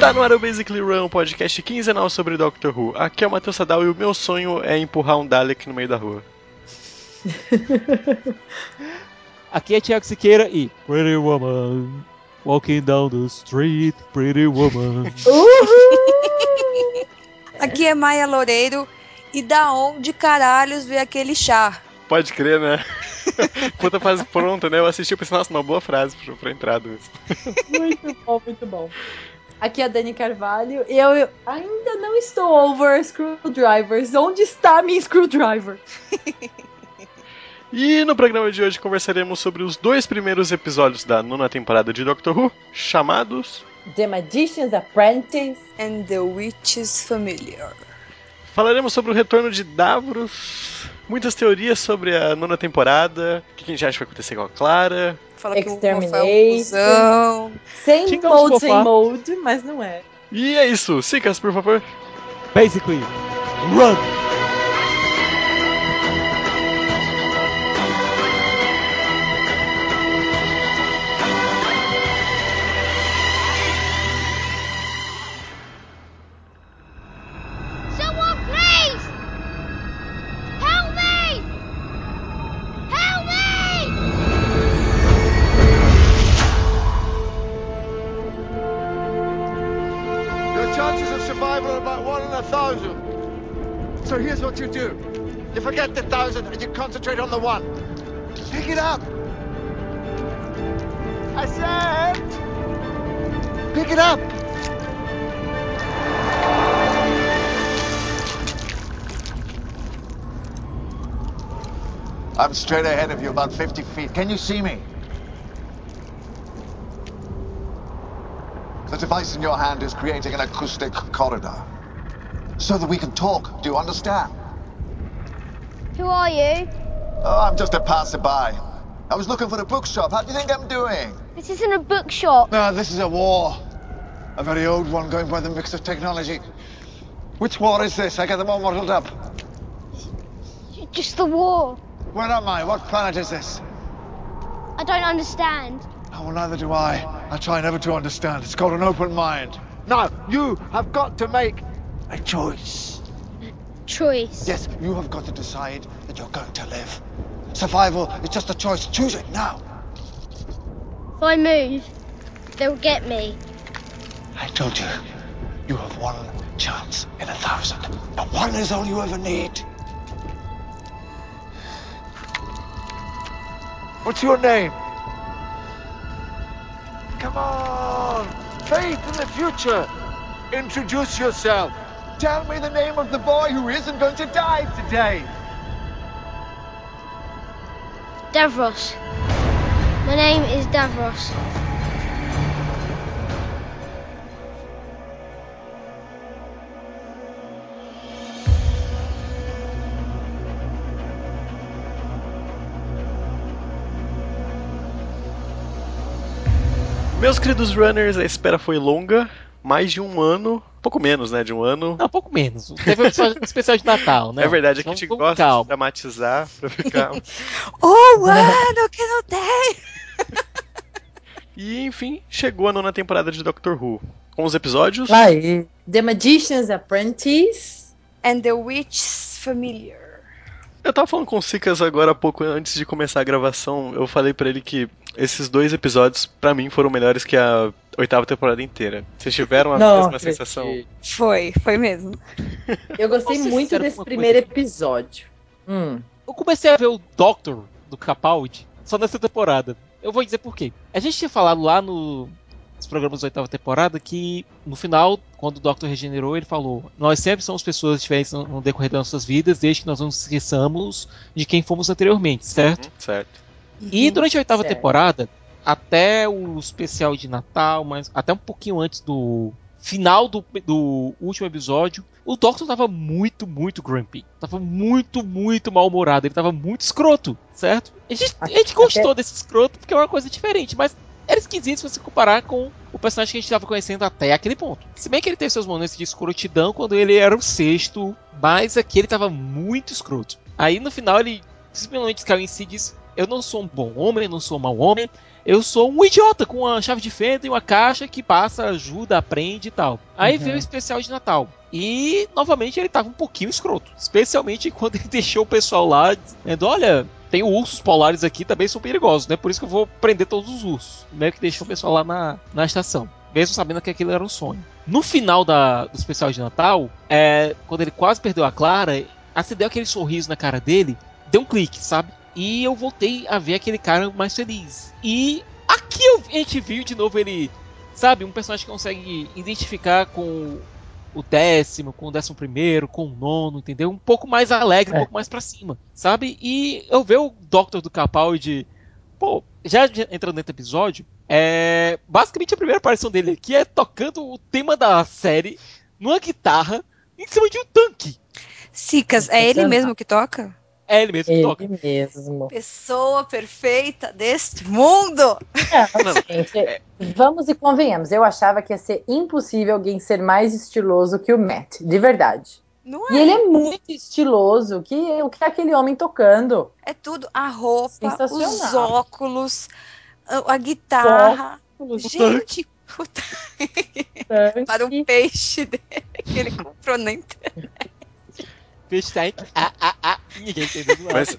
Está no ar o Basically Run, podcast quinzenal sobre Doctor Who. Aqui é o Matheus Sadal e o meu sonho é empurrar um Dalek no meio da rua. Aqui é Thiago Siqueira e Pretty Woman. Walking down the street, Pretty Woman. Aqui é Maia Loureiro. E da onde caralhos veio aquele chá? Pode crer, né? Puta fase pronta, né? Eu assisti e pensei, nossa, uma boa frase pra, pra entrada. Muito bom, muito bom. Aqui é a Dani Carvalho e eu ainda não estou over screwdrivers. Onde está a minha screwdriver? E no programa de hoje conversaremos sobre os dois primeiros episódios da nona temporada de Doctor Who, chamados The Magician's Apprentice. And the Witch's Familiar. Falaremos sobre o retorno de Davros, muitas teorias sobre a nona temporada, o que a gente acha que vai acontecer com a Clara. Fala que o Rafael é um Extermination. cuzão. Sem mode, sem mode, mas não é. E é isso, Sicas, por favor. Basically, run! Forget the thousand and you concentrate on the one. Pick it up. I said, pick it up. I'm straight ahead of you, about 50 feet. Can you see me? The device in your hand is creating an acoustic corridor. So that we can talk. Do you understand? Who are you? Oh, I'm just a passerby. I was looking for a bookshop. How do you think I'm doing? This isn't a bookshop. No, this is a war. A very old one going by the mix of technology. Which war is this? I get them all muddled up. Just the war. Where am I? What planet is this? I don't understand. Oh, well, neither do I. I try never to understand. It's called an open mind. Now, you have got to make a choice. Choice. Yes, you have got to decide that you're going to live. Survival is just a choice. Choose it now. If I move, they'll get me. I told you, you have one chance in a thousand. And one is all you ever need. What's your name? Come on! Faith in the future! Introduce yourself! Tell me the name of the boy who isn't going to die today! Davros. My name is Davros. Meus queridos runners, a espera foi longa, mais de um ano, pouco menos, né, de um ano. Não, um pouco menos. Teve um episódio especial de Natal, né? é verdade, é que a gente gosta de calma. dramatizar pra ficar. Oh, ano que não tem! e enfim, chegou a nona temporada de Doctor Who. Com os episódios. Aí. The Magician's Apprentice. And the Witch's Familiar. Eu tava falando com o Sicas agora há pouco, antes de começar a gravação. Eu falei pra ele que esses dois episódios, pra mim, foram melhores que a oitava temporada inteira. Vocês tiveram a Não mesma acredito. sensação? Foi, foi mesmo. Eu gostei ser muito desse primeiro coisa? episódio. Hum. Eu comecei a ver o Doctor do Capaldi só nessa temporada. Eu vou dizer por quê. A gente tinha falado lá no, nos programas da oitava temporada que no final, quando o Doctor regenerou, ele falou: Nós sempre somos pessoas diferentes no, no decorrer das nossas vidas, desde que nós não nos esqueçamos de quem fomos anteriormente, certo? Hum, certo. E durante a oitava Certo. temporada, até o especial de Natal, mas até um pouquinho antes do final do, do último episódio, o Doctor tava muito, muito grumpy. Tava muito, muito mal-humorado. Ele tava muito escroto, certo? A gente, a gente gostou desse escroto porque é uma coisa diferente, mas era esquisito se você comparar com o personagem que a gente estava conhecendo até aquele ponto. Se bem que ele teve seus momentos de escrotidão quando ele era o sexto, mas aqui ele estava muito escroto. Aí no final ele simplesmente caiu em si e disse: Eu não sou um bom homem, eu não sou um mau homem, eu sou um idiota com uma chave de fenda e uma caixa que passa, ajuda, aprende e tal. Aí Uhum. veio o especial de Natal. E novamente ele tava um pouquinho escroto. Especialmente quando ele deixou o pessoal lá dizendo: Olha, tem ursos polares aqui, também são perigosos, né? Por isso que eu vou prender todos os ursos. Meio que deixou o pessoal lá na, na estação. Mesmo sabendo que aquilo era um sonho. No final da, do especial de Natal, é, quando ele quase perdeu a Clara, acendeu aquele sorriso na cara dele, deu um clique, sabe? E eu voltei a ver aquele cara mais feliz. E aqui eu- a gente viu de novo ele, sabe, um personagem que consegue identificar com o décimo, com o décimo primeiro, com o nono, entendeu? Um pouco mais alegre, um É. pouco mais pra cima, sabe? E eu ver o Doctor do Capaldi, pô, já de- entrando dentro do episódio, é basicamente a primeira aparição dele aqui é tocando o tema da série numa guitarra em cima de um tanque. Sicas, é ele Sensacional. mesmo que toca? É ele mesmo que toca. Ele mesmo. Pessoa perfeita deste mundo! Não, gente, vamos e convenhamos. Eu achava que ia ser impossível alguém ser mais estiloso que o Matt, de verdade. Não E é? ele é muito estiloso. Que, o que é aquele homem tocando? É tudo. A roupa, os óculos, a, a guitarra. Óculos, Gente, tanque. para um peixe dele que ele comprou na internet. Peixe tank, ah, ah, ah, ninguém entendeu nada. Mas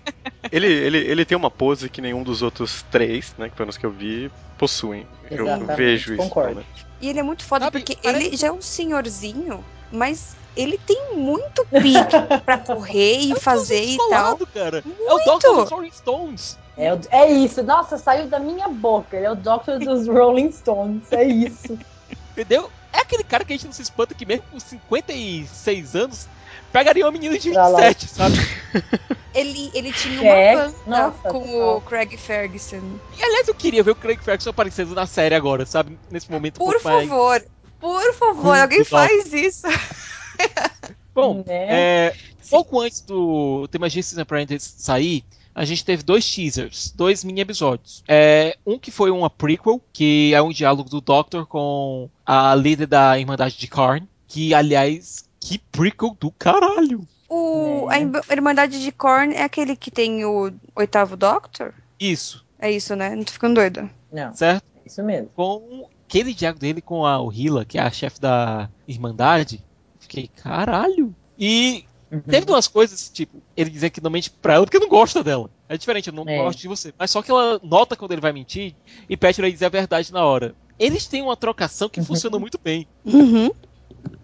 ele, ele, ele tem uma pose que nenhum dos outros três, né, que pelo menos que eu vi, possuem. Eu Exatamente, vejo isso. concordo. né? E ele é muito foda Sabe, porque parece- ele já é um senhorzinho, mas ele tem muito pique pra correr e fazer e tal. Cara. É o Doctor dos Rolling Stones. É, é isso. Nossa, saiu da minha boca. Ele é o Doctor dos Rolling Stones. É isso. Entendeu? É aquele cara que a gente não se espanta que mesmo com 56 anos pegaria uma menina de Pra lá. 27, sabe? Ele, ele tinha uma banda nossa, com o Craig Ferguson. E aliás, eu queria ver o Craig Ferguson aparecendo na série agora, sabe? Nesse momento Por pouco mais- favor, por favor, Muito alguém top. faz isso. Bom, Né? é, pouco antes do The Magician's Apprentice sair, a gente teve dois teasers, dois mini episódios. É, um que foi uma prequel, que é um diálogo do Doctor com a líder da Irmandade de Karn, que aliás, que prequel do caralho. O, Né. A Irm- Irmandade de Korn é aquele que tem o oitavo Doctor? Isso, É isso, né? Não tô ficando doida. Não, certo? é isso mesmo. Com aquele diálogo dele com a Ohila, que é a chefe da Irmandade, fiquei, caralho. E Uhum. Teve duas coisas, tipo, ele dizer que não mente pra ela porque não gosta dela. É diferente, eu não É. gosto de você. Mas só que ela nota quando ele vai mentir e pede pra ele dizer a verdade na hora. Eles têm uma trocação que Uhum. funciona muito bem. Uhum.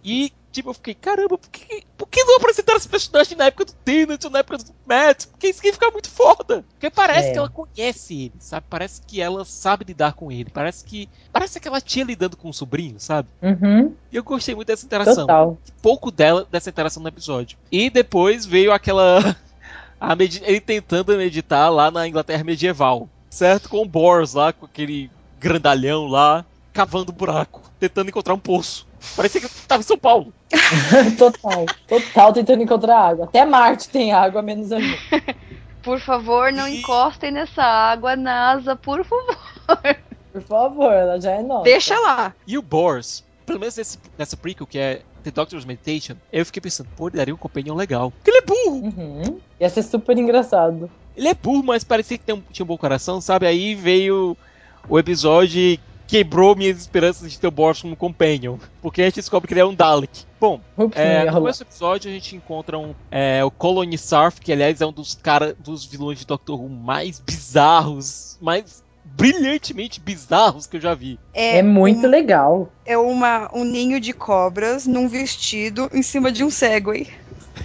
E, tipo, eu fiquei, caramba, por que, por que não apresentaram esse personagem na época do Tennant ou na época do Matt? Porque isso ia ficar muito foda. Porque parece É. que ela conhece ele, sabe? Parece que ela sabe lidar com ele. Parece que. Parece aquela tia lidando com o sobrinho, sabe? Uhum. E eu gostei muito dessa interação Total. pouco dela dessa interação no episódio. E depois veio aquela ele tentando meditar lá na Inglaterra medieval, certo? Com o Boris lá, com aquele grandalhão lá, cavando buraco, tentando encontrar um poço. Parecia que tava em São Paulo. Total. Total tentando encontrar água. Até Marte tem água, menos a gente. Por favor, não E- encostem nessa água, NASA, por favor. Por favor, ela já é nossa. Deixa lá. E o Boris, pelo menos nesse, nessa prequel que é The Doctor's Meditation, eu fiquei pensando, pô, ele daria um companion legal. Porque ele é burro! Uhum. Ia ser super engraçado. Ele é burro, mas parecia que tem um- tinha um bom coração, sabe? Aí veio o episódio e quebrou minhas esperanças de ter o Boris como companion. Porque a gente descobre que ele é um Dalek. Bom, é, no começo do episódio a gente encontra um, é, o Colony Sarf, que aliás é um dos cara, dos vilões de Doctor Who mais bizarros, mais brilhantemente bizarros que eu já vi. É muito um- legal. É uma, um ninho de cobras num vestido em cima de um Segway.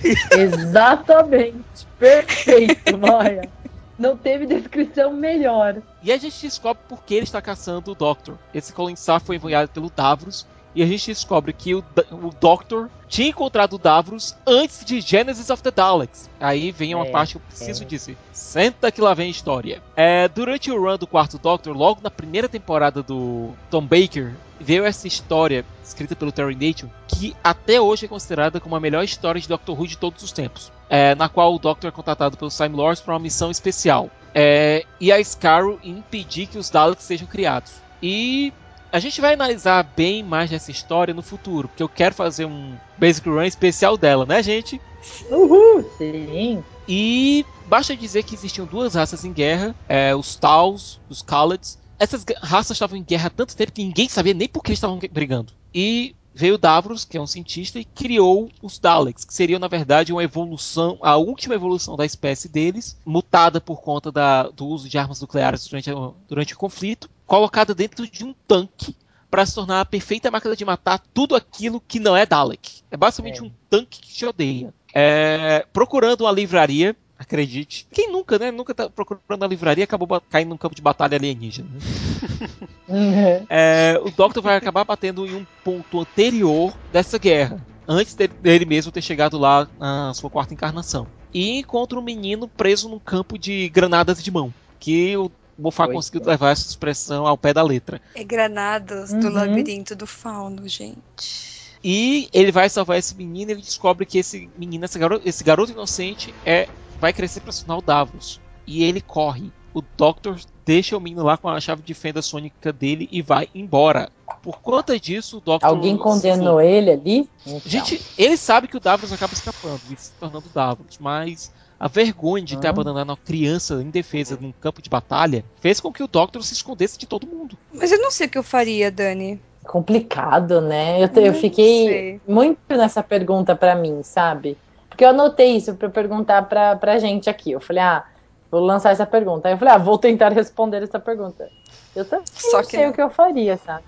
Exatamente. Perfeito, Maia. Não teve descrição melhor. E a gente descobre por que ele está caçando o Doctor. Esse Colin Sarf foi enviado pelo Davros e a gente descobre que o, o Doctor tinha encontrado o Davros antes de Genesis of the Daleks. Aí vem uma É, parte que eu preciso é. dizer. Senta que lá vem a história. É, durante o run do quarto Doctor, logo na primeira temporada do Tom Baker, veio essa história escrita pelo Terry Nation, que até hoje é considerada como a melhor história de Doctor Who de todos os tempos. É, na qual o Doctor é contratado pelo Time Lords para uma missão especial. É, e a Scarrow impedir que os Daleks sejam criados. E a gente vai analisar bem mais dessa história no futuro, porque eu quero fazer um Basic Run especial dela, né, gente? Uhul, sim. E basta dizer que existiam duas raças em guerra, é, os Tals, os Khalids. Essas raças estavam em guerra há tanto tempo que ninguém sabia nem por que eles estavam brigando. E veio Davros, que é um cientista, e criou os Daleks, que seriam, na verdade, uma evolução, a última evolução da espécie deles, mutada por conta da- do uso de armas nucleares durante, durante o conflito, colocada dentro de um tanque para se tornar a perfeita máquina de matar tudo aquilo que não é Dalek. É basicamente É. um tanque que te odeia. É, procurando uma livraria, acredite. Quem nunca, né? Nunca tá procurando uma livraria e acabou caindo num campo de batalha alienígena. né? É, o Doctor vai acabar batendo em um ponto anterior dessa guerra, antes de- dele mesmo ter chegado lá na sua quarta encarnação. E encontra um menino preso num campo de granadas de mão, que o Moffat Pois conseguiu levar essa expressão ao pé da letra. É granadas do Uhum. labirinto do fauno, gente. E ele vai salvar esse menino e ele descobre que esse menino, esse garoto, esse garoto inocente, é vai crescer para se tornar o Davros. E ele corre. O Doctor deixa o menino lá com a chave de fenda sônica dele e vai embora. Por conta disso, o Doctor. Alguém se condenou ele ali? Então. Gente, ele sabe que o Davros acaba escapando e se tornando Davros, mas a vergonha de ter Hum. abandonado uma criança indefesa num campo de batalha fez com que o Doctor se escondesse de todo mundo. Mas eu não sei o que eu faria, Dani. complicado, né? Eu, te- eu fiquei sei. muito nessa pergunta pra mim, sabe? Porque eu anotei isso pra perguntar pra, pra gente aqui. Eu falei, ah, vou lançar essa pergunta. Aí eu falei, ah, vou tentar responder essa pergunta. Eu também Só não que sei não. o que eu faria, sabe?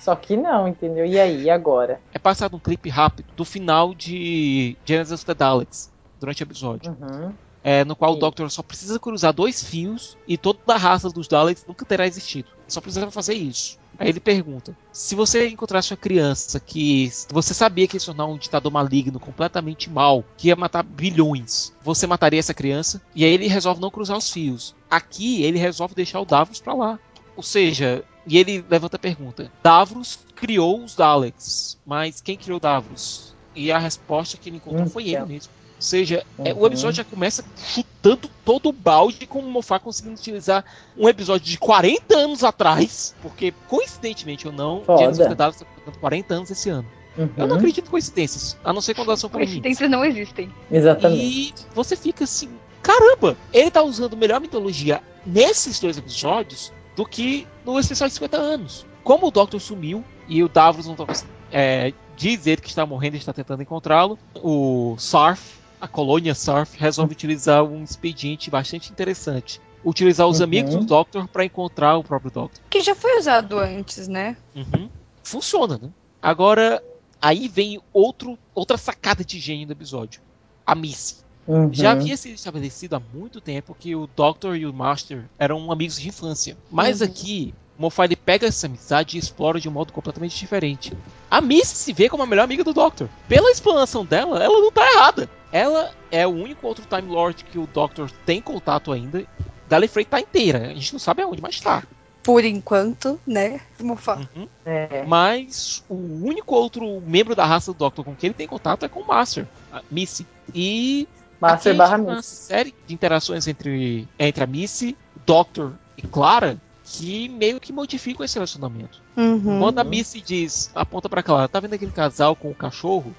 Só que não, entendeu? E aí, e agora? É passado um clipe rápido do final de Genesis of the Daleks durante o episódio. Uhum. é, no qual o Sim. Doctor só precisa cruzar dois fios e toda a raça dos Daleks nunca terá existido. Só precisava fazer isso. Aí ele pergunta: se você encontrasse uma criança que você sabia que ia se tornar um ditador maligno, completamente mal, que ia matar bilhões, você mataria essa criança? E aí ele resolve não cruzar os fios. Aqui ele resolve deixar o Davros pra lá. Ou seja, e ele levanta a pergunta: Davros criou os Daleks, mas quem criou Davros? E a resposta que ele encontrou foi ele Então. mesmo. Ou seja, é, o Uhum. episódio já começa chutando todo o balde com o Moffat conseguindo utilizar um episódio de 40 anos atrás, porque coincidentemente ou não, the Daleks está completando 40 anos esse ano. Eu não Uhum. acredito em coincidências, a não ser quando elas são. Coincidências não existem. Exatamente. E você fica assim, caramba, ele tá usando melhor mitologia nesses dois episódios do que no especial de 50 anos. Como o Doctor sumiu e o Davros não tá. É, diz ele que está morrendo e está tentando encontrá-lo. O Sarf, a colônia Sarf, resolve utilizar um expediente bastante interessante. Utilizar os Uhum. amigos do Doctor para encontrar o próprio Doctor. Que já foi usado antes, né? Uhum. Funciona, né? Agora, aí vem outro, outra sacada de gênio do episódio. A Missy. Uhum. Já havia sido estabelecido há muito tempo que o Doctor e o Master eram amigos de infância. Mas Uhum. aqui, o Moffat pega essa amizade e explora de um modo completamente diferente. A Missy se vê como a melhor amiga do Doctor. Pela explanação dela, ela não tá errada. Ela é o único outro Time Lord que o Doctor tem contato ainda. Gallifrey tá inteira. A gente não sabe aonde, mas tá. Por enquanto, né? Vamos falar. Uhum. É. Mas o único outro membro da raça do Doctor com quem ele tem contato é com o Master, a Missy. E Master barra tem uma Miss. série de interações entre, entre a Missy, Doctor e Clara que meio que modificam esse relacionamento. Uhum. Quando a Missy diz, aponta pra Clara, tá vendo aquele casal com o cachorro?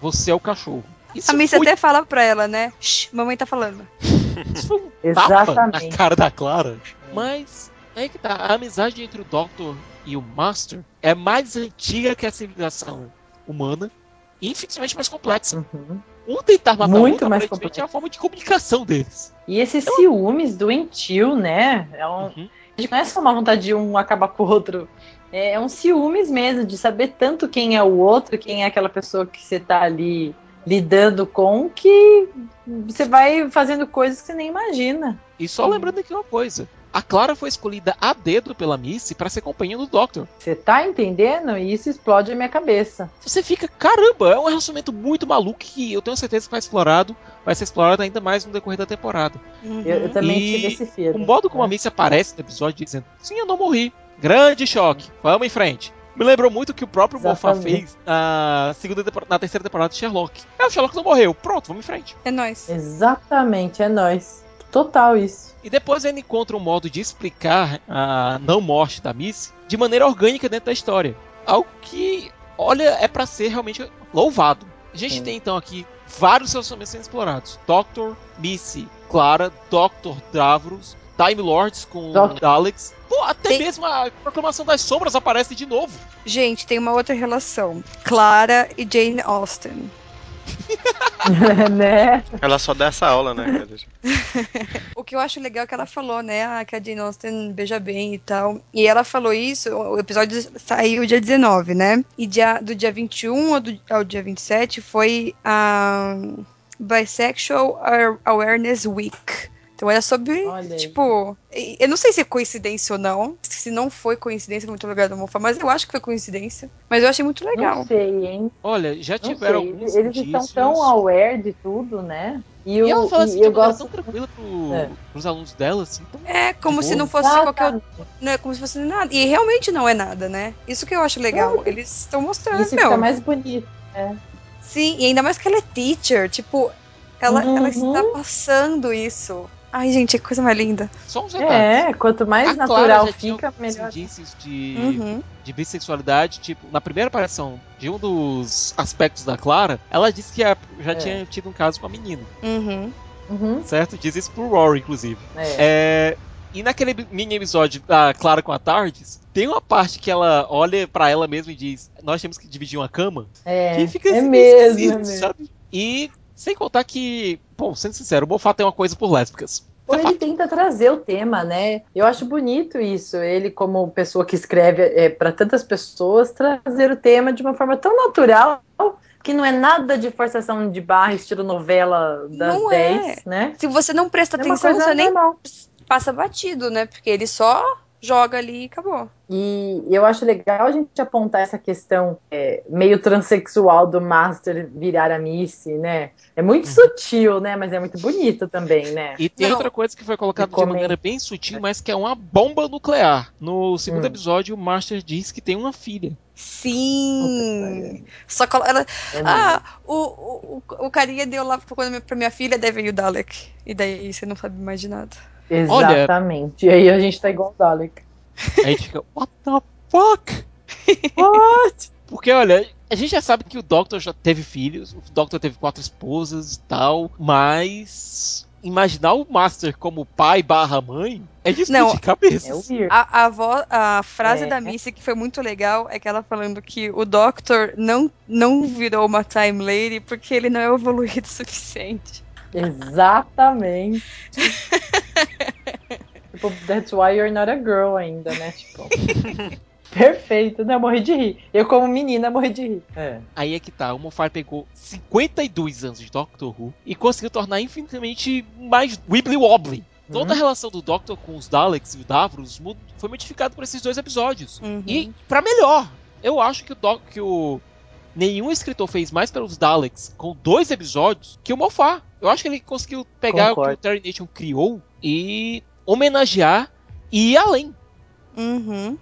Você é o cachorro. Isso A Missy foi, até fala pra ela, né? Shh, mamãe tá falando. isso foi um tapa na Exatamente. cara da Clara. Mas é que tá, a amizade entre o Doctor e o Master é mais antiga que a civilização humana e infinitamente mais complexa. Uhum. Um tentar matar o Muito outro, mais complexa. é a forma de comunicação deles. E esse ciúmes doentio, né? É um, Uhum. não é só uma vontade de um acabar com o outro. É um ciúmes mesmo, de saber tanto quem é o outro, quem é aquela pessoa que você tá ali lidando com, que você vai fazendo coisas que você nem imagina. E só lembrando aqui uma coisa: a Clara foi escolhida a dedo pela Missy para ser companhia do Doctor. Você tá entendendo? E isso explode a minha cabeça. Você fica, caramba, é um relacionamento muito maluco que eu tenho certeza que vai explorado, vai ser explorado ainda mais no decorrer da temporada. Uhum. Eu, eu também E tive esse filme. O modo como a Missy aparece no episódio dizendo, sim, eu não morri. Grande choque. Vamos em frente. Me lembrou muito que o próprio Moffat fez na, segunda na terceira temporada de Sherlock. É, o Sherlock não morreu. Pronto, vamos em frente. É nóis. Exatamente, é nóis. Total isso. E depois ele encontra um modo de explicar a não morte da Missy de maneira orgânica dentro da história. Algo que, olha, é pra ser realmente louvado. A gente Sim. tem então aqui vários relacionamentos sendo explorados: Doctor, Missy, Clara, Doctor, Davros, Time Lords com Doctor. Daleks. Pô, até Tem- mesmo a Proclamação das Sombras aparece de novo. Gente, tem uma outra relação. Clara e Jane Austen. né? Ela só dá essa aula, né? cara? O que eu acho legal é que ela falou, né? Ah, que a Jane Austen beija bem e tal. E ela falou isso, o episódio saiu dia 19, né? E dia, do dia 21 ao, do, ao dia 27 foi a Bisexual Ar- Awareness Week. Então era sobre, Olha tipo, eu não sei se é coincidência ou não. Se não foi coincidência, muito legal do Mofa, mas eu acho que foi coincidência. Mas eu achei muito legal. Não sei, hein? Olha, já Não tiveram Eles estão indícios. tão aware de tudo, né? E, E ela eu, fala e assim eu maneira gosto. tão tranquila pro, É. pros alunos dela, assim. É, como se boa. não fosse qualquer outro. Exatamente. Né, como se fosse nada. E realmente não é nada, né? Isso que eu acho legal. Eles estão mostrando, Isso meu. fica mais bonito. Sim, e ainda mais que ela é teacher. Tipo, ela, Uhum. ela está passando isso. Ai, gente, que coisa mais linda. Só uns detalhes. É, quanto mais A Clara natural fica, alguns melhor. indícios de, Uhum. de bissexualidade, tipo, na primeira aparição de um dos aspectos da Clara, ela disse que já É. tinha tido um caso com a menina, Uhum. Uhum, certo? Diz isso pro Rory, inclusive. é. É, e naquele mini episódio da Clara com a Tardes, tem uma parte que ela olha pra ela mesma e diz: Nós temos que dividir uma cama. É, que fica é assim, mesmo, é mesmo. sabe? E sem contar que, bom, sendo sincero, o Moffat tem uma coisa por lésbicas. Ou É ele tenta trazer o tema, né? Eu acho bonito isso. Ele, como pessoa que escreve é, para tantas pessoas, trazer o tema de uma forma tão natural que não é nada de forçação de barra, estilo novela das Não 10, é. né? Se você não presta É atenção, você nem normal. passa batido, né? Porque ele só joga ali e acabou. E eu acho legal a gente apontar essa questão é, meio transexual do Master virar a Missy, né? É muito sutil, né? Mas é muito bonito também, né? E tem Não. outra coisa que foi colocada de maneira bem sutil, mas que é uma bomba nuclear. No segundo Hum. episódio, o Master diz que tem uma filha. Sim. Só que ela. É Ah, o, o, o- carinha deu lá pra, quando- pra minha filha, daí veio o Dalek. E daí você não sabe mais de nada. Olha- Exatamente. E aí a gente tá igual o Dalek. A gente fica, what the fuck? What? Porque, olha, a gente já sabe que o Doctor já teve filhos, o Doctor teve quatro esposas e tal, mas imaginar o Master como pai barra mãe é de Não, explodir cabeças. É. A, a, vo- a frase É. da Missy que foi muito legal é que ela falando que o Doctor não, não virou uma Time Lady porque ele não é evoluído o suficiente. Exatamente. tipo, that's why you're not a girl ainda, né? Tipo. Perfeito, né? Eu morri de rir. Eu, como menina, morri de rir. É. Aí é que tá, o Moffat pegou 52 anos de Doctor Who e conseguiu tornar infinitamente mais wibbly wobbly. Toda a relação do Doctor com os Daleks e o Davros foi modificada por esses dois episódios. Uhum. E pra melhor, eu acho que o Doc que o nenhum escritor fez mais pelos Daleks com dois episódios que o Moffat. Eu acho que ele conseguiu pegar o Concordo. que o Terry Nation criou e homenagear e ir além. Uhum.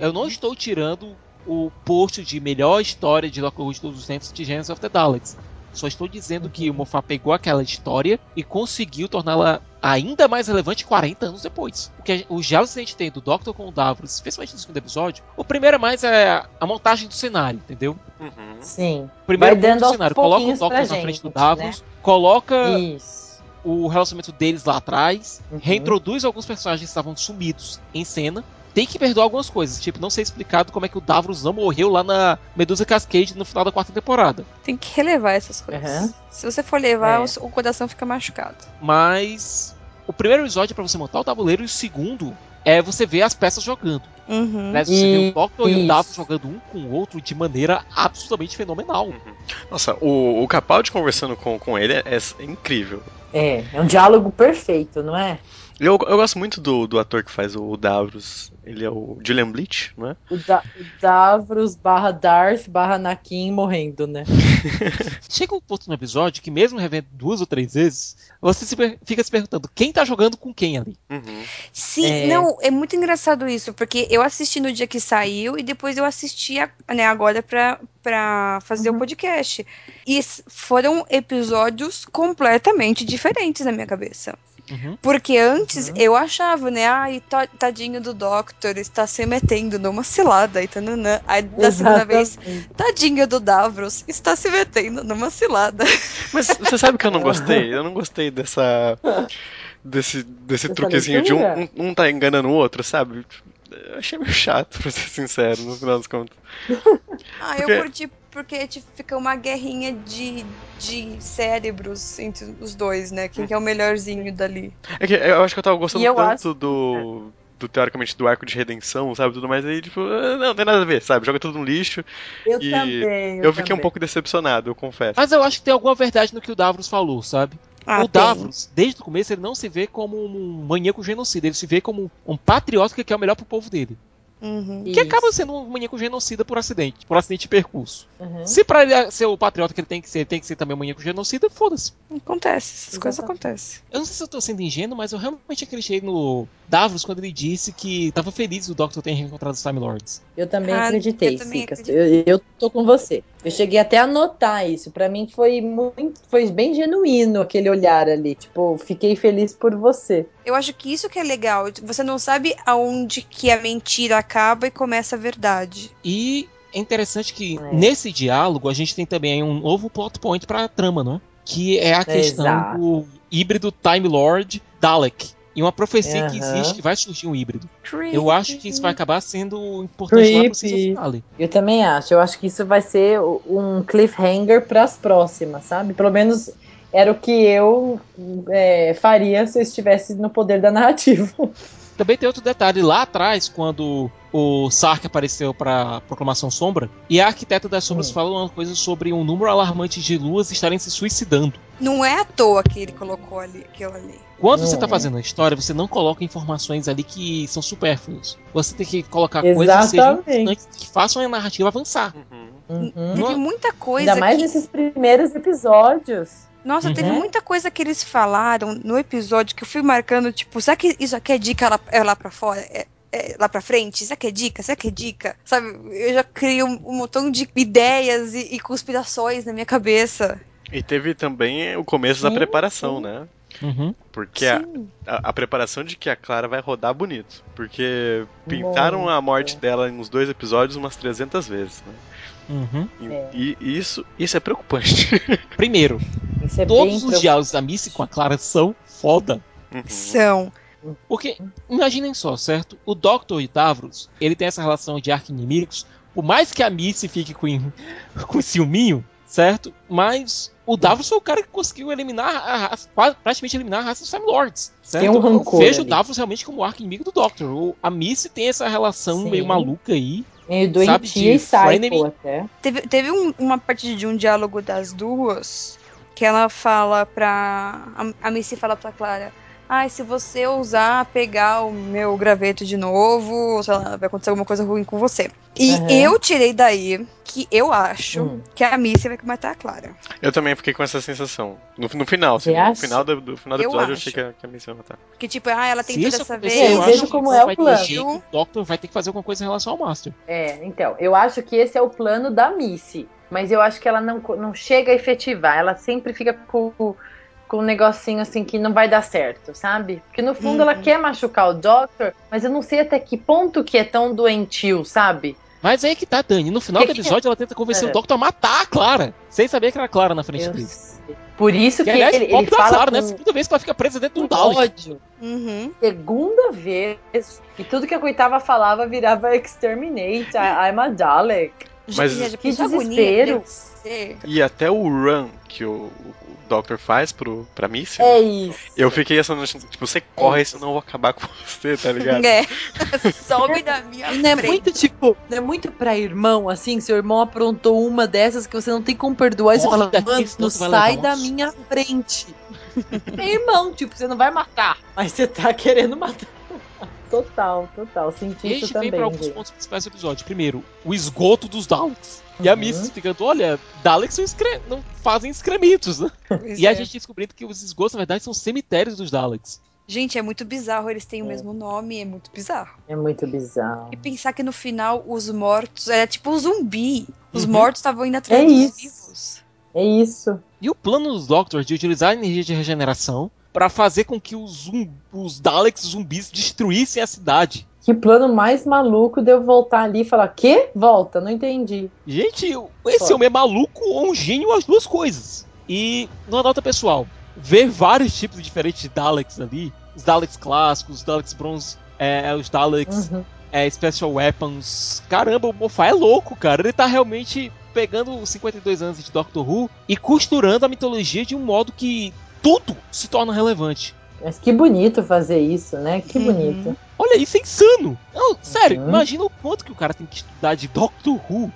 Eu não estou tirando o posto de melhor história de Doctor Who de todos os tempos de Genesis of the Daleks. Só estou dizendo que o Moffat pegou aquela história e conseguiu torná-la ainda mais relevante 40 anos depois. Porque os diálogos que a gente tem do Doctor com o Davros, especialmente no segundo episódio, o primeiro é mais é a montagem do cenário, entendeu? Uhum. Sim. O primeiro Vai ponto dando do aos cenário, coloca o Doctor na frente do Davros, coloca Isso. O relacionamento deles lá atrás, Uhum. reintroduz alguns personagens que estavam sumidos em cena. Tem que perdoar algumas coisas, tipo, não ser explicado como é que o Davros não morreu lá na Medusa Cascade no final da quarta temporada. Tem que relevar essas coisas. Uhum. Se você for levar, É. o, o coração fica machucado. Mas o primeiro episódio é pra você montar o tabuleiro e o segundo é você ver as peças jogando. Uhum. Né? Você vê o Doctor e o isso. Davros jogando um com o outro de maneira absolutamente fenomenal. Nossa, o, o Capaldi conversando com, com ele é, é incrível. É, é um diálogo perfeito, não é? Eu, eu gosto muito do, do ator que faz o Davros. Ele é o Julian Bleach, não é? O, da o Davros barra Darth barra Anakin morrendo, né? Chega um ponto no episódio que, mesmo revendo duas ou três vezes, você se fica se perguntando quem tá jogando com quem ali. Uhum. Sim, É. não, é muito engraçado isso, porque eu assisti no dia que saiu e depois eu assisti a- né, agora pra, pra fazer o podcast. E foram episódios completamente diferentes na minha cabeça. Uhum. Porque antes eu achava, né? Ai, ta- tadinho do Doctor, está se metendo numa cilada e tananã. Aí da segunda vez, Exatamente. tadinho do Davros, está se metendo numa cilada. Mas você sabe que eu não gostei? Eu não gostei dessa. Desse, desse Dessa truquezinho de um, um, um tá enganando o outro, sabe? Eu achei meio chato, pra ser sincero, no final das contas. Ah, Porque- eu curti porque tipo, fica uma guerrinha de, de cérebros entre os dois, né? Quem que é o melhorzinho dali. É que eu acho que eu tava gostando eu tanto acho- do. Do, teoricamente, do arco de redenção, sabe? Tudo mais aí, tipo, ah, não, não tem nada a ver, sabe? Joga tudo no lixo. Eu E também. Eu, fiquei um também. pouco decepcionado, eu confesso. Mas eu acho que tem alguma verdade no que o Davros falou, sabe? Ah, o tem. Davros, desde o começo, ele não se vê como um maníaco genocida, ele se vê como um patriota que quer o melhor pro povo dele. Uhum. Que acaba sendo um maníaco genocida por acidente, por acidente de percurso. Uhum. Se pra ele ser o patriota que ele tem que ser, ele tem que ser também um maníaco genocida, foda-se. Acontece, essas coisas acontecem. Eu não sei se eu tô sendo ingênuo, mas eu realmente acreditei no Davros quando ele disse que tava feliz do Doctor ter reencontrado os Time Lords. Eu também Ah, acreditei, eu também Cicas. acreditei. Eu, eu tô com você. Eu cheguei até a notar isso. Pra mim foi muito, foi bem genuíno aquele olhar ali. Tipo, fiquei feliz por você. Eu acho que isso que é legal. Você não sabe aonde que a mentira acaba e começa a verdade. E é interessante que É. nesse diálogo a gente tem também um novo plot point pra trama, não é? Que é a questão Exato. do híbrido Time Lord Dalek. E uma profecia que Aham. existe que vai surgir um híbrido. Eu acho que isso vai acabar sendo importante lá pro Creepy. season. Eu também acho. Eu acho que isso vai ser um cliffhanger pras próximas, sabe? Pelo menos era o que eu é, faria se eu estivesse no poder da narrativa. Também tem outro detalhe lá atrás, quando o Sark apareceu pra Proclamação Sombra, e a Arquiteta das Sombras Hum. falou uma coisa sobre um número alarmante de luas estarem se suicidando. Não é à toa que ele colocou ali aquilo ali. Quando Não você está é. fazendo a história, você não coloca informações ali que são supérfluas. Você tem que colocar coisas que Exatamente. que façam a narrativa avançar. Uhum. Uhum. Teve muita coisa Ainda mais que... nesses primeiros episódios. Nossa, Uhum. teve muita coisa que eles falaram no episódio que eu fui marcando, tipo, será que isso aqui é dica lá, é lá pra fora? É, é lá pra frente? Será que é dica? Será que é dica? Sabe, eu já criei um, um montão de ideias e, e conspirações na minha cabeça. E teve também o começo da Sim, preparação, sim. né? Uhum. Porque a, a, a preparação de que a Clara vai rodar bonito. Porque pintaram Muito. a morte dela nos dois episódios umas 300 vezes, né? Uhum. E, É. e isso, isso é preocupante. Primeiro, é bem todos os diálogos da Missy com a Clara são foda. Uhum. São. Porque, imaginem só, certo? O Doctor e Davros, ele tem essa relação de arqui-inimigos. Por mais que a Missy fique com, com ciúminho, certo? Mas o Davros foi o cara que conseguiu eliminar a raça, praticamente eliminar a raça dos Time Lords, certo? Tem um rancor Eu vejo o ali. Davros realmente como o arqui-inimigo do Doctor. O, a Missy tem essa relação Sim. meio maluca aí. Meio sabe, doentia e frenemy. psycho até. Teve, teve um- uma parte de um diálogo das duas que ela fala pra. A, a Missy fala pra Clara. Ai, se você ousar pegar o meu graveto de novo, sei lá, vai acontecer alguma coisa ruim com você. E Aham. eu tirei daí que eu acho Hum. que a Missy vai matar a Clara. Eu também fiquei com essa sensação. No, no final, assim, no final do, do final do Eu episódio eu achei que a, que a Missy ia matar. Que tipo, ah, ela tem Se toda isso essa acontecer, vez. eu eu vejo acho como que é o vai ter plano. O Doctor vai ter que fazer alguma coisa em relação ao Master. É, então, eu acho que esse é o plano da Missy. Mas eu acho que ela não, não chega a efetivar. Ela sempre fica com, com um negocinho assim que não vai dar certo, sabe? Porque no fundo Uhum. ela quer machucar o Doctor, mas eu não sei até que ponto que é tão doentio, sabe? Mas aí que tá, Dani. No final Que do que- episódio, ela tenta convencer É. o Doctor a matar a Clara. Sem saber que era a Clara na frente dele. Por isso Que, que, aliás, ele, ele da fala Clara, né? com Segunda vez que ela fica presa dentro de um ódio. Uhum. Segunda vez. E tudo que a coitava falava virava exterminate. I- I'm a Dalek. Mas que desespero. que deve ser. E até o run que o, o Doctor faz pro, pra Missy, É isso. eu fiquei essa noite, tipo, você corre, senão eu vou acabar com você, tá ligado? É. Sobe da minha E não é frente. muito, tipo, não é muito pra irmão, assim, seu irmão aprontou uma dessas que você não tem como perdoar e você fala, mano, levar sai da susto." minha frente. É irmão, tipo, você não vai matar, mas você tá querendo matar. Total, total. Senti E a isso gente vem também. para alguns gente. pontos principais do episódio. Primeiro, o esgoto dos Daleks. E a Uhum. Miss explicando, olha, Daleks não fazem excrementos, né? Pois E a é. gente descobrindo que os esgotos, na verdade, são cemitérios dos Daleks. Gente, é muito bizarro, eles têm o É. mesmo nome, é muito bizarro. É muito bizarro. E pensar que no final os mortos era tipo um zumbi. Os Uhum. mortos estavam indo atrás É dos isso. vivos. É isso. E o plano dos Doctors de utilizar a energia de regeneração para fazer com que os, os Daleks zumbis destruíssem a cidade. Que plano mais maluco de eu voltar ali e falar: Quê? Volta, não entendi. Gente, esse Foda. homem é maluco ou um gênio, as duas coisas. E, numa nota pessoal, ver vários tipos diferentes de Daleks ali, os Daleks clássicos, os Daleks bronze, é, os Daleks Uhum. é, Special Weapons. Caramba, o Moffat é louco, cara. Ele tá realmente pegando os 52 anos de Doctor Who e costurando a mitologia de um modo que tudo se torna relevante. Mas que bonito fazer isso, né? Que Uhum. bonito. Olha, isso é insano. Não, sério, Uhum. imagina o quanto que o cara tem que estudar de Doctor Who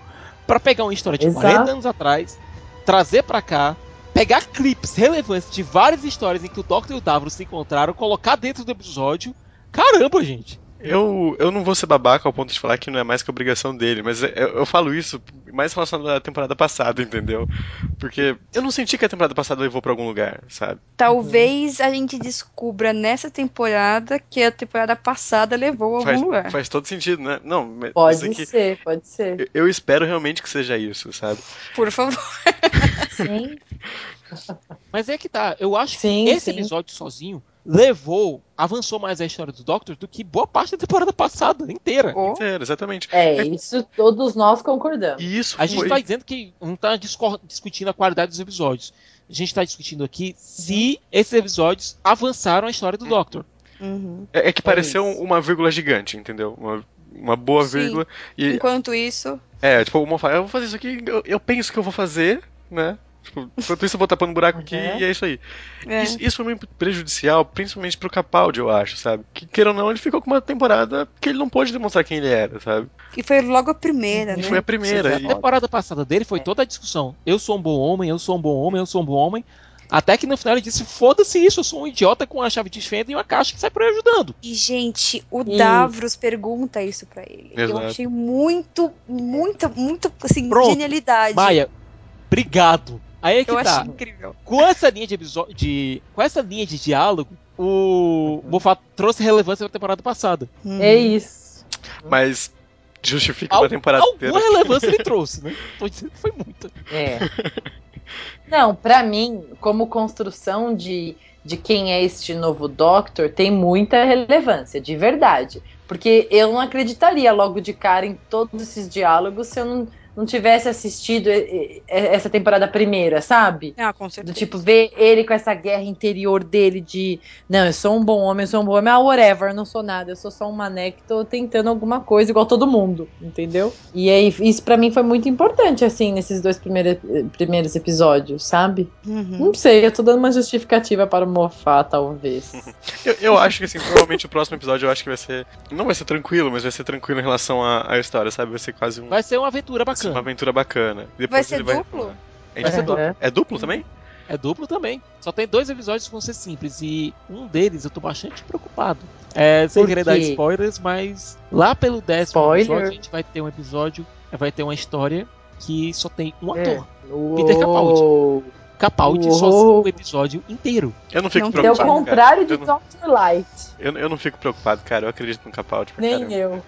pra pegar uma história de Exato. 40 anos atrás, trazer pra cá, pegar clipes relevantes de várias histórias em que o Doctor e o Davros se encontraram, colocar dentro do episódio. Caramba, gente. Eu, eu não vou ser babaca ao ponto de falar que não é mais que obrigação dele, mas eu, eu falo isso mais relacionado à temporada passada, entendeu? Porque eu não senti que a temporada passada levou pra algum lugar, sabe? Talvez a gente descubra nessa temporada que a temporada passada levou a Faz, algum lugar. faz todo sentido, né? Não, mas Pode aqui- ser, pode ser. eu- eu espero realmente que seja isso, sabe? Por favor. Sim, Mas é que tá, eu acho Sim, que esse sim. episódio sozinho levou, avançou mais a história do Doctor do que boa parte da temporada passada inteira. Oh, É, exatamente. é, isso todos nós concordamos. Isso A gente foi... tá dizendo que não tá discor- discutindo a qualidade dos episódios. A gente tá discutindo aqui se esses episódios avançaram a história do Doctor. uhum. É, é que pareceu isso. uma vírgula gigante, entendeu? Uma, uma boa Sim. vírgula. E, Enquanto isso, é, tipo, o Moffat, eu vou fazer isso aqui, eu, eu penso que eu vou fazer, né? Tipo, enquanto isso eu vou tapando um buraco aqui Uhum. e é isso aí. é. Isso, isso foi muito prejudicial, principalmente pro Capaldi, eu acho, sabe? Que, queira ou não, ele ficou com uma temporada que ele não pôde demonstrar quem ele era, sabe? E foi logo a primeira, E né? foi a primeira. A E, temporada passada dele foi toda a discussão. Eu sou um bom homem, eu sou um bom homem, eu sou um bom homem. Até que no final ele disse: foda-se isso, eu sou um idiota com uma chave de fenda e uma caixa que sai por aí ajudando. E, gente, o Isso. Davros pergunta isso pra ele. Eu Exato. achei muito, muita, muito, assim, Pronto. genialidade. Maia, obrigado. Aí é que eu tá. achei incrível. Com essa linha de episódio. De, com essa linha de diálogo, o Moffat trouxe relevância pra temporada passada. Uhum. É isso. mas justifica Al- uma temporada inteira. alguma relevância ele trouxe, né? Tô dizendo que foi muita. É. Não, pra mim, como construção de, de quem é este novo Doctor, tem muita relevância, de verdade. Porque eu não acreditaria logo de cara em todos esses diálogos se eu não, não tivesse assistido essa temporada primeira, sabe? Ah, com Do certeza. tipo, ver ele com essa guerra interior dele de não, eu sou um bom homem, eu sou um bom homem, ah, whatever, eu não sou nada, eu sou só um mané que tô tentando alguma coisa igual todo mundo, entendeu? E aí, isso pra mim foi muito importante, assim, nesses dois primeiros, primeiros episódios, sabe? Uhum. Não sei, eu tô dando uma justificativa para o Moffat, talvez. Eu, eu acho que assim, provavelmente o próximo episódio eu acho que vai ser. Não vai ser tranquilo, mas vai ser tranquilo em relação à, história, sabe? Vai ser quase um, Vai ser uma aventura vai ser uma aventura bacana. Depois Vai ser ele vai duplo? Vai ser duplo. É duplo também? É duplo também. Só tem dois episódios que vão ser simples. E um deles eu tô bastante preocupado. É, sem querer dar spoilers, mas lá pelo décimo Spoiler? episódio a gente vai ter um episódio, vai ter uma história que só tem um É. ator. Peter Capaldi. Uou. Capaldi Uou. sozinho o episódio inteiro. Eu não fico Não É o preocupado. cara. contrário de Eu não, Doctor Light. eu, eu não fico preocupado, cara. Eu acredito no Capaldi Nem caramba. eu.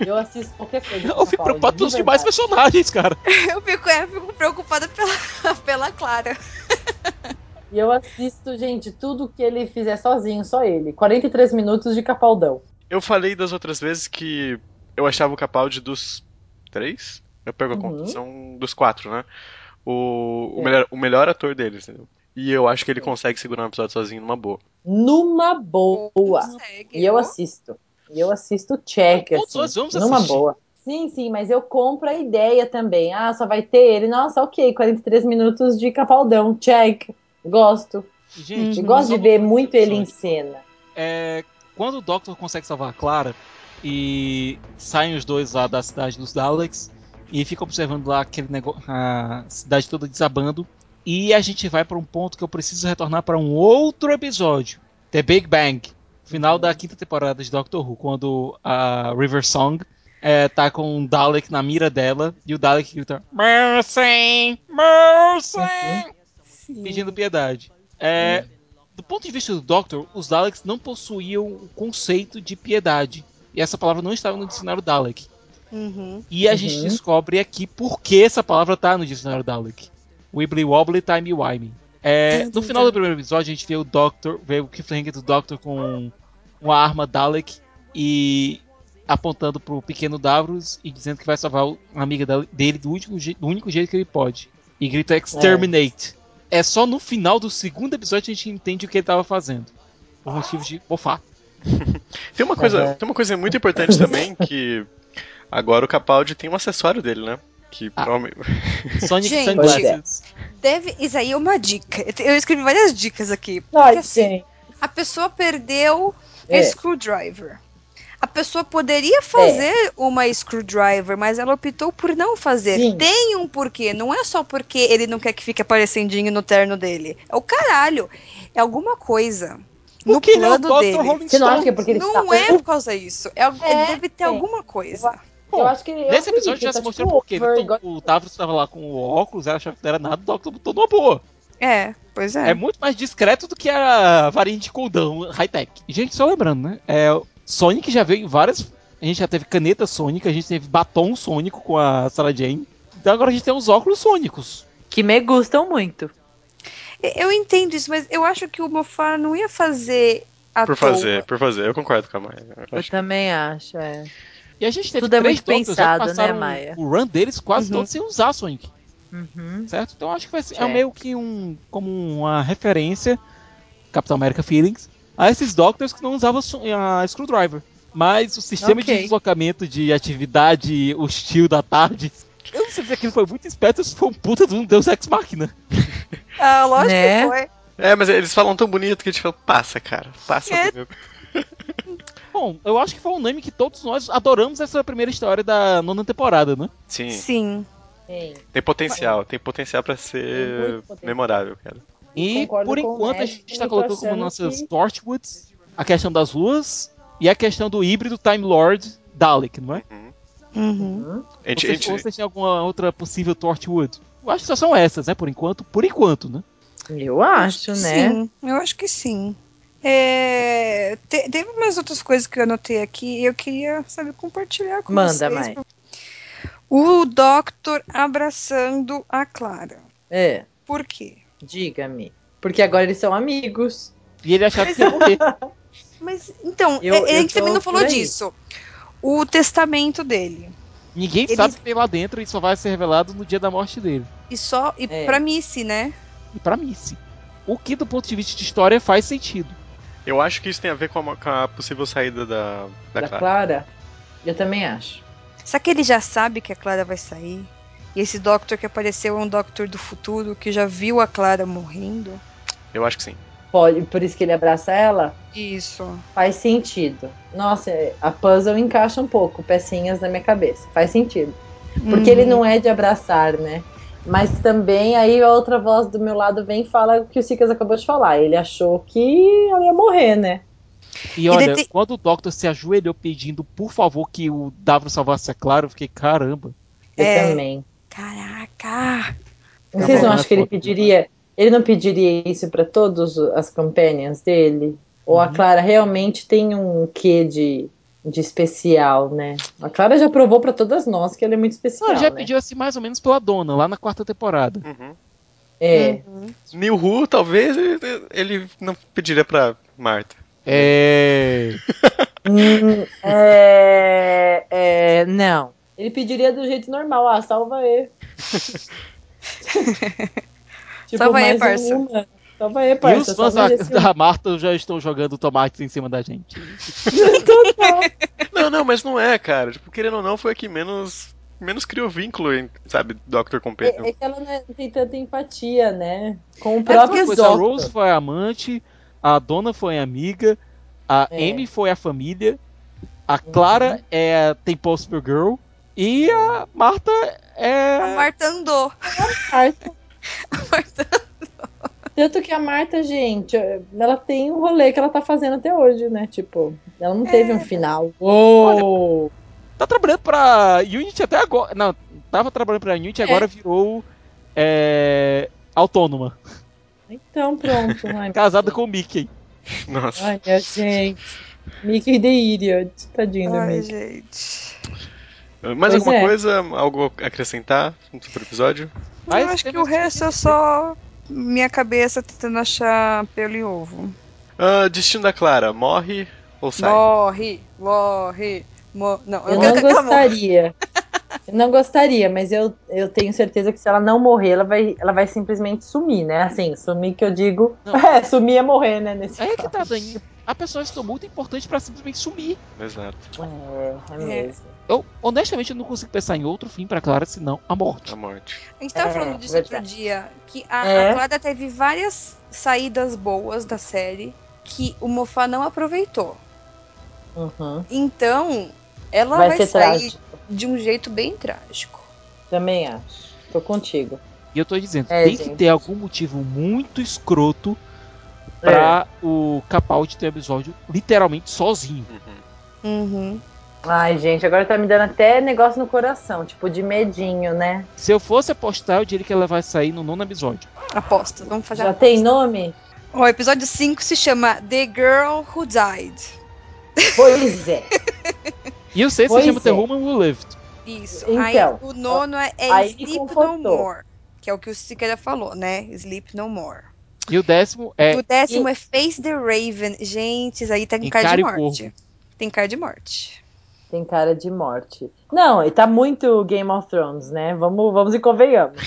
Eu assisto qualquer coisa. Eu fico preocupado de pelos demais personagens, cara. Eu fico, é, eu fico preocupada pela, pela Clara. E eu assisto, gente, tudo que ele fizer sozinho, só ele. 43 minutos de Capaldão. Eu falei das outras vezes que eu achava o Capaldi dos três? Eu pego a Uhum. conta, são dos quatro, né? O, o, É. melhor, o melhor ator deles, entendeu? E eu acho que ele consegue segurar um episódio sozinho numa boa. Numa boa. Consegue, E eu assisto. E eu assisto check, Todos assim. nós vamos numa assistir. boa. Sim, sim, mas eu compro a ideia também. Ah, só vai ter ele. Nossa, ok, 43 minutos de Capaldão. Check. Gosto. Gente, Eu gosto de ver muito ele em cena. É, quando o Doctor consegue salvar a Clara e saem os dois lá da cidade dos Daleks e fica observando lá aquele negócio, a cidade toda desabando, E a gente vai para um ponto que eu preciso retornar para um outro episódio. The Big Bang. Final da quinta temporada de Doctor Who, quando a River Song é, tá com um Dalek na mira dela e o Dalek grita Mercy! Mercy! Pedindo piedade. É, do ponto de vista do Doctor, os Daleks não possuíam o conceito de piedade. E essa palavra não estava no dicionário Dalek. Uhum. E a gente descobre aqui por que essa palavra tá no dicionário Dalek. Wibbly Wobbly Timey Wimey. É, no final do primeiro episódio, a gente vê o Doctor, vê o cliffhanger do Doctor com uma arma Dalek e apontando pro pequeno Davros e dizendo que vai salvar uma amiga dele do, último do único jeito que ele pode. E grita Exterminate. É. só no final do segundo episódio que a gente entende o que ele tava fazendo. Por motivo de bofar. Tem uma coisa, Uhum. tem uma coisa muito importante também que agora o Capaldi tem um acessório dele, né? Que Ah. provavelmente- Sonic Gente. Sunglasses. Deve. Isso aí é uma dica. Eu escrevi várias dicas aqui. Porque Ai, assim, a pessoa perdeu a É. screwdriver. A pessoa poderia fazer uma screwdriver, mas ela optou por não fazer. Sim. Tem um porquê. Não é só porque ele não quer que fique aparecendinho no terno dele. É o caralho. É alguma coisa. No é plano dele. Você não acha que é porque ele Não está... é por causa disso. É, É, deve ter é. alguma coisa. Eu acho que eu Nesse episódio que já se tá, mostrou tipo, por quê. over, Ele igual- to- O Davros estava lá com o óculos, ela achava que não era nada, o Doctor botou numa boa. É, pois é. É muito mais discreto do que a varinha de coldão high-tech. Gente, só lembrando, né? É, Sonic já veio em várias. A gente já teve caneta Sonic, a gente teve batom sônico com a Sarah Jane. Então agora a gente tem os óculos sônicos. Que me gustam muito. Eu entendo isso, mas eu acho que o Mofar não ia fazer à por toa. fazer, por fazer. Eu concordo com a Maia. Eu Eu acho- também acho, é. E a gente teve Tudo é três muito Doctors já que pensado, né, Maia? O run deles quase Uhum. todos sem usar Sonic, Uhum. certo? Então acho que vai ser é meio que um. como uma referência, Capitão America Feelings, a esses Doctors que não usavam a Screwdriver. Mas o sistema de Ok. deslocamento de atividade hostil da tarde. Eu não sei se aquilo foi muito esperto ou se foi um puta de um Deus Ex Machina. Ah, lógico Né? que foi. É, mas eles falam tão bonito que a gente fala, passa, cara, passa É. Bom, eu acho que foi um nome que todos nós adoramos essa primeira história da nona temporada, né? Sim, Sim. Sim. tem potencial, tem potencial pra Tem ser potencial. memorável, cara. E Concordo por enquanto a gente está colocando como nossas que- Torchwoods a questão das luas e a questão do híbrido Time Lord Dalek, não é? Uhum. A gente, a Vocês, gente- vocês têm alguma outra possível Torchwood? Eu acho que só são essas, né? Por enquanto. Por enquanto, né? Eu acho, né? Sim, eu acho que sim. É, te- teve umas outras coisas que eu anotei aqui e eu queria, sabe, compartilhar com Manda, vocês. Mai. O Doctor abraçando a Clara. É, Por quê? diga-me. Porque agora eles são amigos. E ele achava que ia morrer. Mas, então, Eu- é- eu a gente também não falou disso. O testamento dele. Ninguém Eles- sabe o que tem lá dentro e só vai ser revelado no dia da morte dele. E só. E É. pra Missy, né? E pra mim, sim. O que, do ponto de vista de história, faz sentido. Eu acho que isso tem a ver com a, com a possível saída da, da, Da Clara. Clara? Eu também acho. Será que ele já sabe que a Clara vai sair? E esse Doctor que apareceu é um Doctor do futuro que já viu a Clara morrendo? Eu acho que sim. Pode, por isso que ele abraça ela? Isso. Faz sentido. Nossa, a puzzle encaixa um pouco, pecinhas na minha cabeça. Faz sentido. Porque ele não é de abraçar, né? Mas também aí a outra voz do meu lado vem e fala o que o Sicas acabou de falar. Ele achou que ela ia morrer, né? E olha, dete- quando o Doctor se ajoelhou pedindo, por favor, que o Davros salvasse a Clara, eu fiquei, caramba. Eu É. também. Caraca! Vocês não né, acham que ele pediria. Ele não pediria isso pra todas as companions dele? Ou a Uhum. Clara realmente tem um quê de, de especial, né? A Clara já provou pra todas nós que ela é muito especial. Ele já né? pediu assim mais ou menos pela dona, lá na quarta temporada. Uhum. É. New Who, talvez, ele, não pediria pra Marta. É. Hum, é, é, Não. Ele pediria do jeito normal. Ah, salva ele. tipo, Salva aí, mais parça. humano. Salva aí, E os fãs salva da, da Marta já estão jogando tomates em cima da gente. Não, não, mas não é, cara. Tipo, querendo ou não, foi a que menos, menos criou vínculo, em, sabe, Doctor Companion. É, é que ela não é- não tem tanta empatia, né? Com o próprio coisa, a. Rose foi a amante, a dona foi a amiga, a É. Amy foi a família, a Clara é, tem Poster Girl e a Marta é. A Marta andou. Marta. Tanto que a Marta, gente, ela tem um rolê que ela tá fazendo até hoje, né? Tipo, ela não teve um final. Uou! Tá trabalhando pra Unity até agora. Não, tava trabalhando pra Unity e agora virou é, autônoma. Então pronto. Ai, Casada com o Mickey. Nossa. ai, gente. Mickey the Idiot. Tadinho do Ai, gente. Mais Pois alguma é. coisa? Algo a acrescentar sobre o episódio? Mas eu acho que o resto é só minha cabeça tentando achar pelo e ovo. Ah, destino da Clara, morre ou sai? Morre, morre, morre. Não, Eu quero não que gostaria. Eu não gostaria, mas eu, eu tenho certeza que se ela não morrer, ela vai, ela vai simplesmente sumir, né? Assim, sumir que eu digo. Não. É, sumir é morrer, né? Nesse é que caso. tá, Dani. A pessoa se tornou muito importante pra simplesmente sumir. Exato. É, é mesmo. Eu, honestamente, eu não consigo pensar em outro fim pra Clara senão a morte. A morte. A gente tava É, falando disso verdade. outro dia, que a, É. a Clara teve várias saídas boas da série que o Mofá não aproveitou. Uhum. Então, ela Vai vai, ser sair trágico. de um jeito bem trágico. Também acho. Tô contigo. E eu tô dizendo, É, tem que gente. ter algum motivo muito escroto pra o Capaldi ter o episódio literalmente sozinho. Uhum. Uhum. Ai, gente, agora tá me dando até negócio no coração, tipo, de medinho, né? Se eu fosse apostar, eu diria que ela vai sair no nono episódio. Aposta, vamos fazer Já aposta. tem nome? O episódio 5 se chama The Girl Who Died. Pois é. E o sexto Pois se chama é. The Woman Who Lived. Isso. Então, aí o nono é, é Sleep No. More. Que é o que o Siqueira falou, né? Sleep No More. E o décimo é e o décimo é Face the Raven. Gente, isso aí tá com cara de morte. Corvo. Tem cara de morte. Tem cara de morte. Não, e tá muito Game of Thrones, né? Vamos, vamos e convenhamos.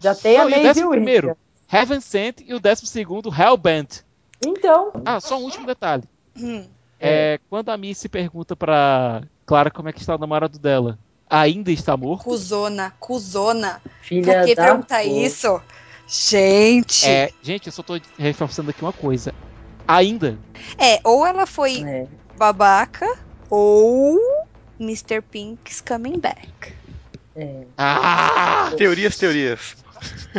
Já tem Não, a e Maisie décimo primeiro, Heaven Sent e o décimo segundo, Hellbent. Então, Ah, só um último detalhe. Hum. É, quando a Missy pergunta pra Clara como é que está o namorado dela, ainda está morto? Cusona, cuzona. filha Pra que da perguntar isso? Gente. É, gente, eu só tô reforçando aqui uma coisa. Ainda. É, ou ela foi É. babaca, ou Mr. Pink's coming back. É. Ah! Teorias, teorias.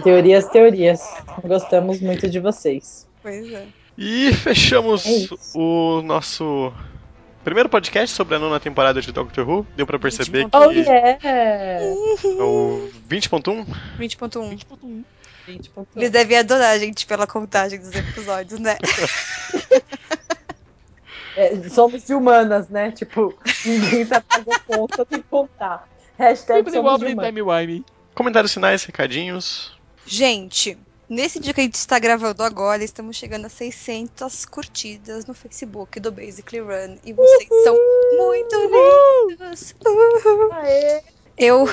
Teorias, teorias. Gostamos muito de vocês. Pois é. E fechamos É o nosso primeiro podcast sobre a nona temporada de Doctor Who. Deu pra perceber que Oh, yeah! é o 20.1 20.1. 20.1. Gente, ponto. Eles devem adorar a gente pela contagem dos episódios, né? É, somos de humanas, né? Tipo, ninguém tá pagando conta, tem que contar. Hashtag somos de humanas. Comentários finais, recadinhos. Gente, nesse dia que a gente está gravando agora, estamos chegando a 600 curtidas no Facebook do Basically Run. E vocês são muito lindos. Uhul. Aê! Eu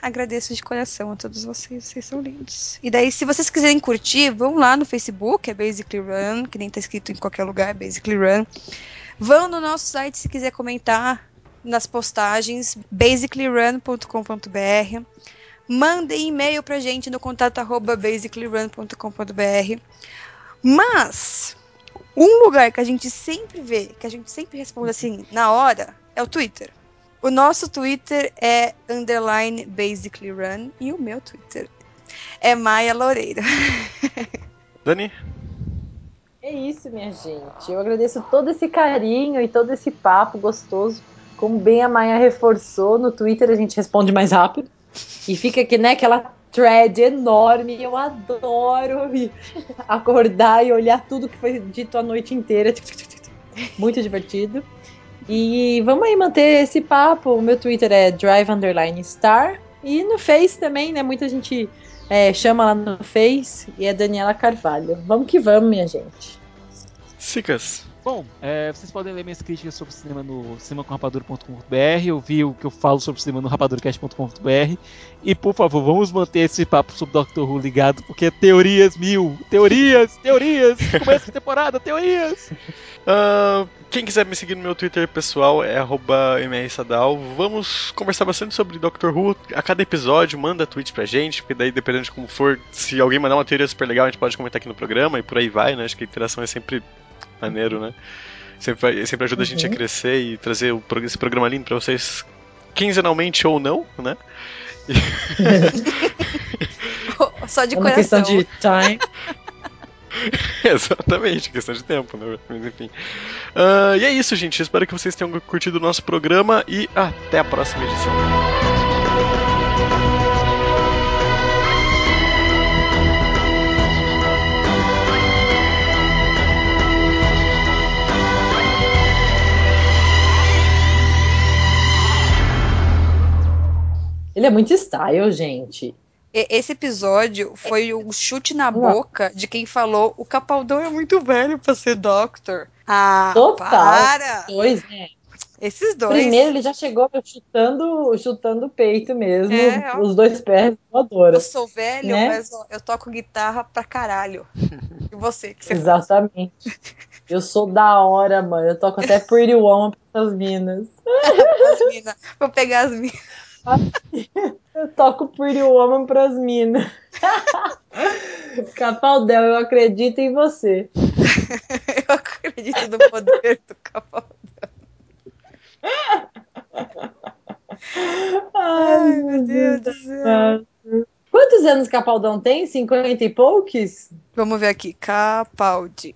agradeço de coração a todos vocês, vocês são lindos. E daí, se vocês quiserem curtir, vão lá no Facebook, é Basically Run, que nem tá escrito em qualquer lugar, Basically Run. Vão no nosso site se quiser comentar nas postagens, basicallyrun.com.br. Mandem e-mail pra gente no contato arroba basicallyrun.com.br. Mas, um lugar que a gente sempre vê, que a gente sempre responde assim, na hora, é o Twitter. O nosso Twitter é underline basically run e o meu Twitter é Maia Loureiro. Dani? É isso, minha gente. Eu agradeço todo esse carinho e todo esse papo gostoso. Como bem a Maia reforçou, no Twitter a gente responde mais rápido. E fica aqui, né, aquela thread enorme. Eu adoro acordar e olhar tudo que foi dito a noite inteira. Muito divertido. E vamos aí manter esse papo. O meu Twitter é drive underline star. E no Face também, né? Muita gente é, chama lá no Face e é Daniela Carvalho. Vamos que vamos, minha gente. Sicas. Bom, é, vocês podem ler minhas críticas sobre cinema no cinemacomrapadura.com.br, ouvir o que eu falo sobre cinema no rapaduracast.com.br e, por favor, vamos manter esse papo sobre Doctor Who ligado, porque é teorias mil, teorias, teorias, começo de temporada, teorias. Ah, quem quiser me seguir no meu Twitter pessoal é mrsadal. Vamos conversar bastante sobre Doctor Who. A cada episódio, manda tweet pra gente, porque daí, dependendo de como for, se alguém mandar uma teoria super legal, a gente pode comentar aqui no programa e por aí vai, né? Acho que a interação é sempre maneiro, né? Sempre, sempre ajuda a gente a Uhum. crescer e trazer o esse programa lindo pra vocês quinzenalmente ou não, né? Só de É uma coração. questão de time. Exatamente, questão de tempo, né? Mas enfim. Ah, e é isso, gente. Espero que vocês tenham curtido o nosso programa e até a próxima edição. Ele é muito style, gente. Esse episódio foi o chute na boca de quem falou o Capaldão é muito velho pra ser Doctor. Ah, Total. para! Dois, né? Esses dois. Primeiro ele já chegou chutando, chutando o peito mesmo. É, os dois pés voadora. Eu sou velho, Né? mas eu toco guitarra pra caralho. E você? Que você? Exatamente. Eu sou da hora, mano. Eu toco até Pretty Woman pra essas minas. As minas. Vou pegar as minas. Eu toco Pretty Woman pras minas. Capaldão, eu acredito em você. Eu acredito no poder do Capaldão. Ai, meu Deus do céu. Quantos anos Capaldão tem? 50 e poucos? Vamos ver aqui. Capaldi.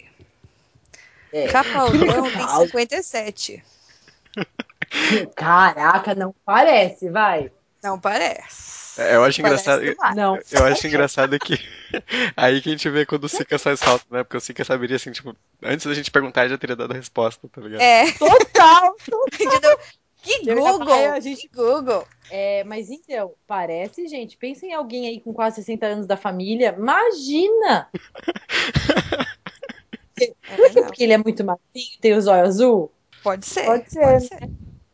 É. Capaldão tem Capaldi. 57. Caraca, não parece, vai. Não parece. É, eu acho Parece engraçado. Não. Eu acho engraçado que aí que a gente vê quando o Sika sai salto, né? Porque o Sika saberia assim, tipo, antes da gente perguntar, ele já teria dado a resposta, tá ligado? É, Total. entendeu? Que falar, Google! a gente- Google! É, mas então, parece, gente. Pensa em alguém aí com quase 60 anos da família. Imagina! É, é não. porque ele é muito macio tem os olhos azul? Pode ser. Pode ser, Pode né?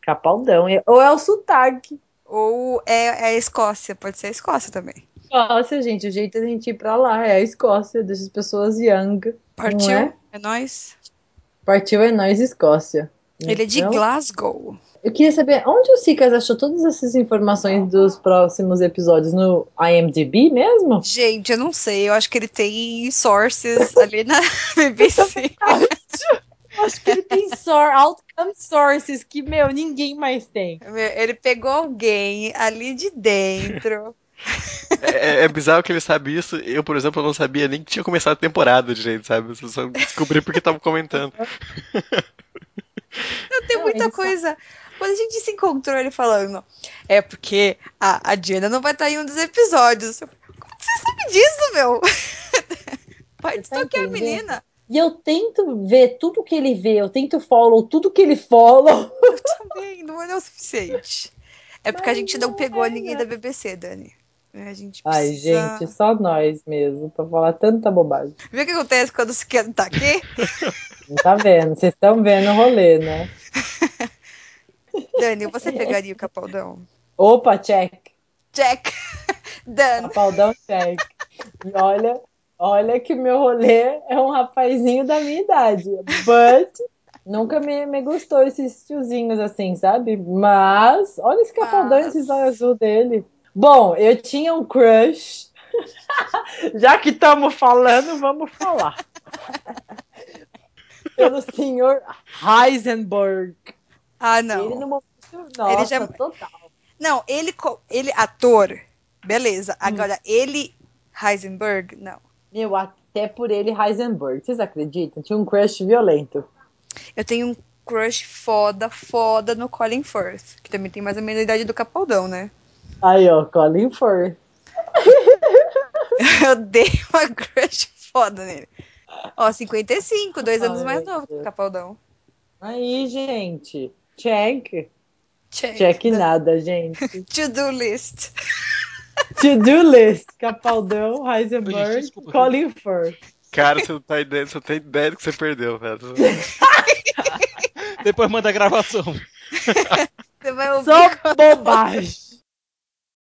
Capaldão. Ou é o sotaque. Ou é, é a Escócia. Pode ser a Escócia também. Escócia, gente. O jeito da gente ir pra lá é a Escócia, dessas pessoas young. Partiu? É? É nóis. Partiu é nós, Escócia. Ele é de Então, Glasgow. Eu queria saber onde o Sicas achou todas essas informações dos próximos episódios no IMDb mesmo? Gente, eu não sei. Eu acho que ele tem sources ali na BBC. Acho que ele tem sor, outcome sources que, meu, ninguém mais tem. Ele pegou alguém ali de dentro. É, é bizarro que ele sabe isso. Eu, por exemplo, não sabia nem que tinha começado a temporada direito, sabe? Eu só descobri porque tava comentando. Não, tem muita coisa. Quando a gente se encontrou, ele falando, é porque a, a Diana não vai estar em um dos episódios. Como que você sabe disso, meu? Pode Tá tocar a menina. E eu tento ver tudo que ele vê, eu tento follow tudo que ele follow. Eu também, não é o suficiente. É porque a gente não pegou é, ninguém da BBC, Dani. A gente Ai, precisa... gente, só nós mesmo, pra falar tanta bobagem. Viu o que acontece quando você quer tá aqui? Não tá vendo? Vocês estão vendo o rolê, né? Dani, você pegaria o Capaldão? Opa, check. Check. Done. Capaldão check. E olha, olha que meu rolê é um rapazinho da minha idade. But nunca me, me gostou esses tiozinhos assim, sabe? Mas olha esse capaldão, Mas- esses olhos azul dele. Bom, eu tinha um crush. Já que estamos falando, vamos falar. Pelo senhor Heisenberg. Ah, Ele não. no momento, nossa, Ele já- total. Não, ele, ele ator, beleza. Hum. Agora, ele, Heisenberg, não. Meu, até por ele Heisenberg. Vocês acreditam? Tinha um crush violento. Eu tenho um crush foda, foda no Colin Firth, que também tem mais ou menos a idade do Capaldão, né? Aí, ó, Colin Firth. Eu dei uma crush foda nele. Ó, 55, dois anos Ai, mais novo que o. Capaldão. Aí, gente. Check. Check. Check nada, gente. To-do list. To-do list. Capaldão, Heisenberg, gente, desculpa. Colin Firth. Cara, você não tá ideia, você não tem ideia do que você perdeu, velho. Depois manda a gravação. Você vai ouvir Só bobagem.